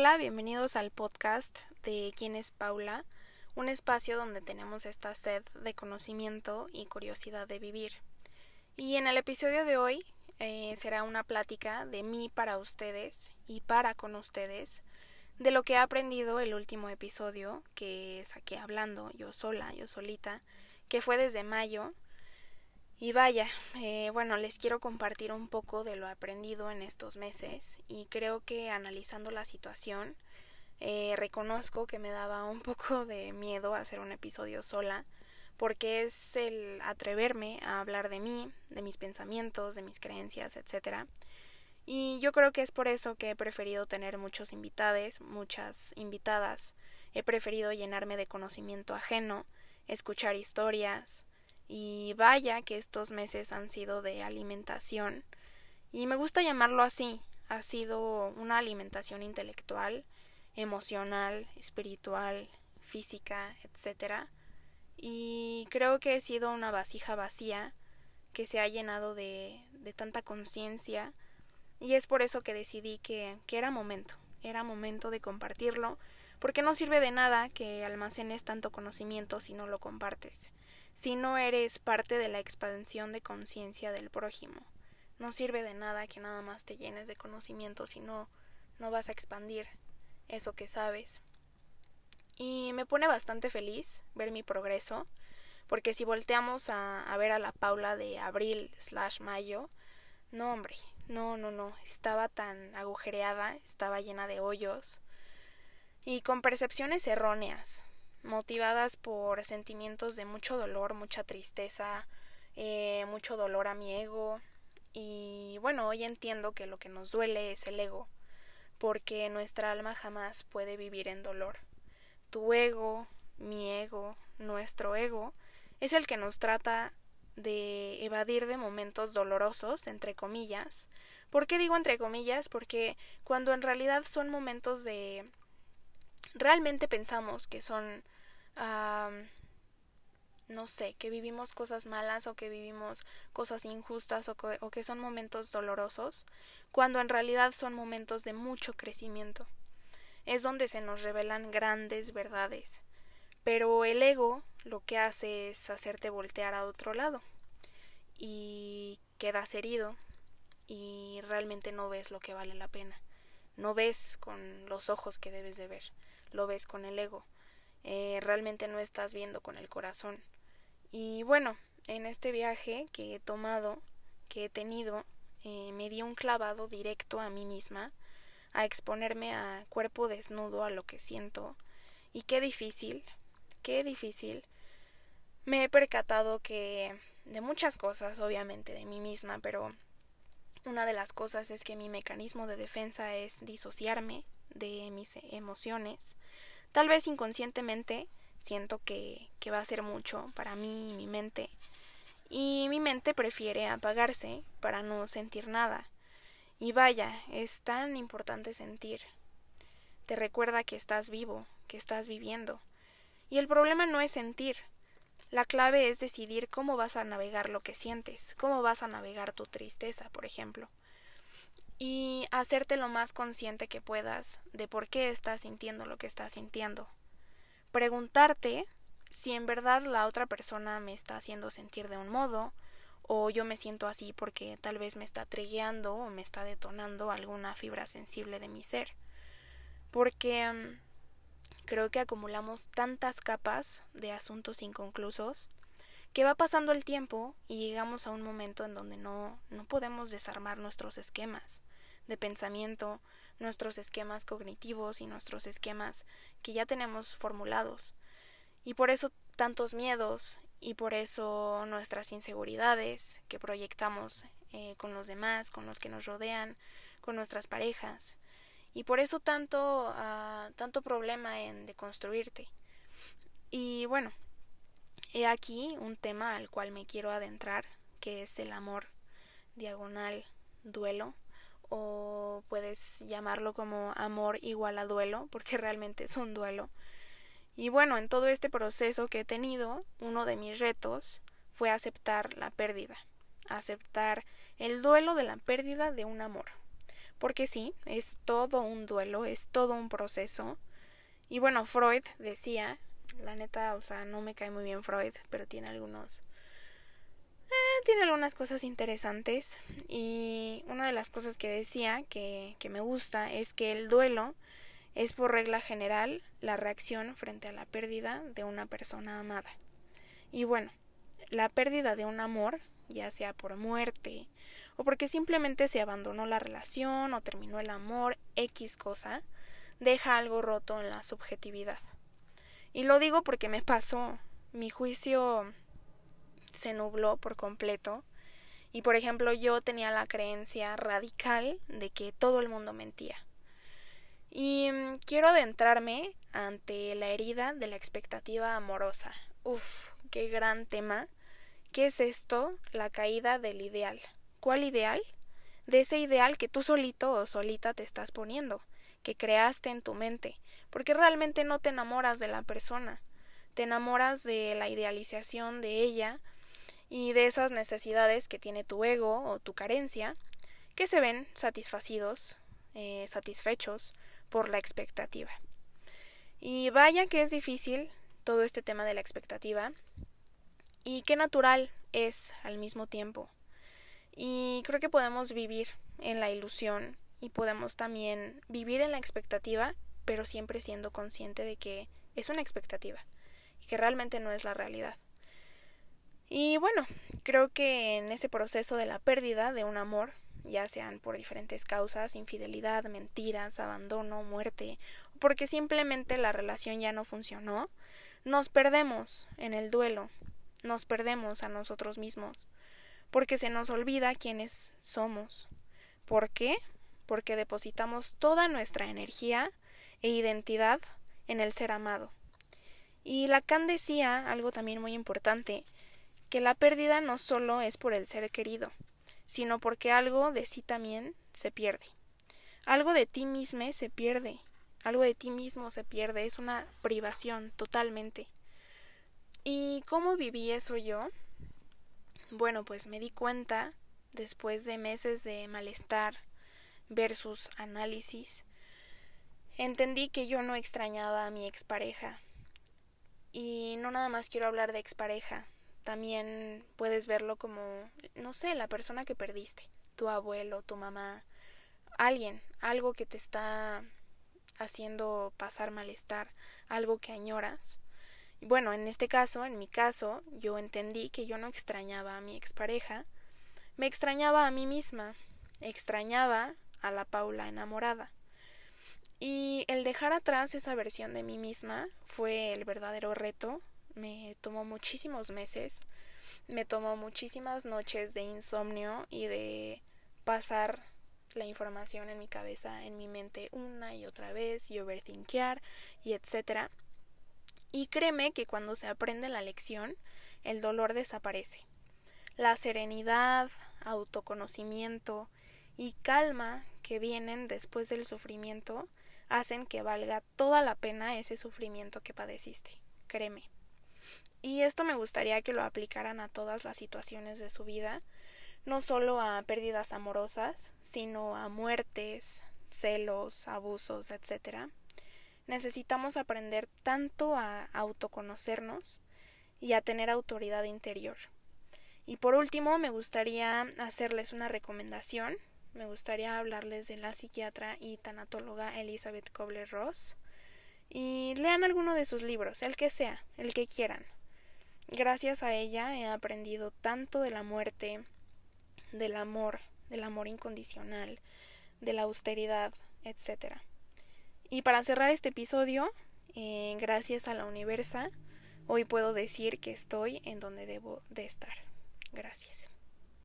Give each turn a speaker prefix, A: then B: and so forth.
A: Hola, bienvenidos al podcast de quién es Paula, un espacio donde tenemos esta sed de conocimiento y curiosidad de vivir. Y en el episodio de hoy eh, será una plática de mí para ustedes y para con ustedes de lo que he aprendido el último episodio que saqué hablando yo sola, yo solita, que fue desde mayo. Y vaya, eh, bueno, les quiero compartir un poco de lo aprendido en estos meses y creo que analizando la situación, eh, reconozco que me daba un poco de miedo hacer un episodio sola, porque es el atreverme a hablar de mí, de mis pensamientos, de mis creencias, etcétera. Y yo creo que es por eso que he preferido tener muchos invitados, muchas invitadas. He preferido llenarme de conocimiento ajeno, escuchar historias. Y vaya que estos meses han sido de alimentación. Y me gusta llamarlo así. Ha sido una alimentación intelectual, emocional, espiritual, física, etc. Y creo que he sido una vasija vacía que se ha llenado de, de tanta conciencia y es por eso que decidí que, que era momento, era momento de compartirlo, porque no sirve de nada que almacenes tanto conocimiento si no lo compartes, si no eres parte de la expansión de conciencia del prójimo. No sirve de nada que nada más te llenes de conocimiento si no, no vas a expandir eso que sabes. Y me pone bastante feliz ver mi progreso, porque si volteamos a, a ver a la Paula de abril slash mayo, no hombre, no, no, no, estaba tan agujereada, estaba llena de hoyos y con percepciones erróneas, motivadas por sentimientos de mucho dolor, mucha tristeza, eh, mucho dolor a mi ego y bueno, hoy entiendo que lo que nos duele es el ego, porque nuestra alma jamás puede vivir en dolor. Tu ego, mi ego, nuestro ego, es el que nos trata de evadir de momentos dolorosos, entre comillas. ¿Por qué digo entre comillas? Porque cuando en realidad son momentos de... realmente pensamos que son... no sé, que vivimos cosas malas o que vivimos cosas injustas o que, o que son momentos dolorosos, cuando en realidad son momentos de mucho crecimiento. Es donde se nos revelan grandes verdades. Pero el ego lo que hace es hacerte voltear a otro lado y quedas herido y realmente no ves lo que vale la pena. No ves con los ojos que debes de ver, lo ves con el ego. Eh, realmente no estás viendo con el corazón. Y bueno, en este viaje que he tomado, que he tenido, eh, me di un clavado directo a mí misma, a exponerme a cuerpo desnudo a lo que siento. Y qué difícil, qué difícil. Me he percatado que de muchas cosas, obviamente, de mí misma, pero una de las cosas es que mi mecanismo de defensa es disociarme de mis emociones. Tal vez inconscientemente siento que, que va a ser mucho para mí y mi mente. Y mi mente prefiere apagarse para no sentir nada. Y vaya, es tan importante sentir. Te recuerda que estás vivo, que estás viviendo. Y el problema no es sentir, la clave es decidir cómo vas a navegar lo que sientes, cómo vas a navegar tu tristeza, por ejemplo. Y hacerte lo más consciente que puedas de por qué estás sintiendo lo que estás sintiendo. Preguntarte si en verdad la otra persona me está haciendo sentir de un modo, o yo me siento así porque tal vez me está trigueando o me está detonando alguna fibra sensible de mi ser. Porque mm, creo que acumulamos tantas capas de asuntos inconclusos que va pasando el tiempo y llegamos a un momento en donde no, no podemos desarmar nuestros esquemas de pensamiento, nuestros esquemas cognitivos y nuestros esquemas que ya tenemos formulados. Y por eso tantos miedos y por eso nuestras inseguridades que proyectamos eh, con los demás, con los que nos rodean, con nuestras parejas y por eso tanto, uh, tanto problema en deconstruirte. Y bueno, he aquí un tema al cual me quiero adentrar, que es el amor diagonal duelo, o puedes llamarlo como amor igual a duelo, porque realmente es un duelo. Y bueno, en todo este proceso que he tenido, uno de mis retos fue aceptar la pérdida, aceptar el duelo de la pérdida de un amor porque sí, es todo un duelo, es todo un proceso. Y bueno, Freud decía, la neta, o sea, no me cae muy bien Freud, pero tiene algunos eh, tiene algunas cosas interesantes y una de las cosas que decía que, que me gusta es que el duelo es por regla general la reacción frente a la pérdida de una persona amada. Y bueno, la pérdida de un amor, ya sea por muerte o porque simplemente se abandonó la relación o terminó el amor, X cosa, deja algo roto en la subjetividad. Y lo digo porque me pasó. Mi juicio se nubló por completo. Y por ejemplo, yo tenía la creencia radical de que todo el mundo mentía. Y mm, quiero adentrarme ante la herida de la expectativa amorosa. Uf, qué gran tema. ¿Qué es esto? La caída del ideal. ¿Cuál ideal? De ese ideal que tú solito o solita te estás poniendo, que creaste en tu mente, porque realmente no te enamoras de la persona, te enamoras de la idealización de ella y de esas necesidades que tiene tu ego o tu carencia, que se ven satisfacidos, eh, satisfechos por la expectativa. Y vaya que es difícil todo este tema de la expectativa y qué natural es al mismo tiempo. Y creo que podemos vivir en la ilusión y podemos también vivir en la expectativa, pero siempre siendo consciente de que es una expectativa y que realmente no es la realidad. Y bueno, creo que en ese proceso de la pérdida de un amor, ya sean por diferentes causas, infidelidad, mentiras, abandono, muerte, o porque simplemente la relación ya no funcionó, nos perdemos en el duelo, nos perdemos a nosotros mismos, porque se nos olvida quiénes somos. ¿Por qué? Porque depositamos toda nuestra energía e identidad en el ser amado. Y Lacan decía algo también muy importante, que la pérdida no solo es por el ser querido, sino porque algo de sí también se pierde. Algo de ti mismo se pierde, algo de ti mismo se pierde, es una privación totalmente. ¿Y cómo viví eso yo? Bueno, pues me di cuenta, después de meses de malestar versus análisis, entendí que yo no extrañaba a mi expareja. Y no nada más quiero hablar de expareja, también puedes verlo como, no sé, la persona que perdiste, tu abuelo, tu mamá, alguien, algo que te está haciendo pasar malestar, algo que añoras. Bueno, en este caso, en mi caso, yo entendí que yo no extrañaba a mi expareja, me extrañaba a mí misma, extrañaba a la Paula enamorada. Y el dejar atrás esa versión de mí misma fue el verdadero reto me tomó muchísimos meses, me tomó muchísimas noches de insomnio y de pasar la información en mi cabeza, en mi mente una y otra vez y overthinkear y etcétera. Y créeme que cuando se aprende la lección, el dolor desaparece. La serenidad, autoconocimiento y calma que vienen después del sufrimiento hacen que valga toda la pena ese sufrimiento que padeciste. Créeme. Y esto me gustaría que lo aplicaran a todas las situaciones de su vida, no solo a pérdidas amorosas, sino a muertes, celos, abusos, etc. Necesitamos aprender tanto a autoconocernos y a tener autoridad interior. Y por último, me gustaría hacerles una recomendación. Me gustaría hablarles de la psiquiatra y tanatóloga Elizabeth Kobler-Ross. Y lean alguno de sus libros, el que sea, el que quieran. Gracias a ella he aprendido tanto de la muerte, del amor, del amor incondicional, de la austeridad, etc. Y para cerrar este episodio, eh, gracias a la Universa, hoy puedo decir que estoy en donde debo de estar. Gracias.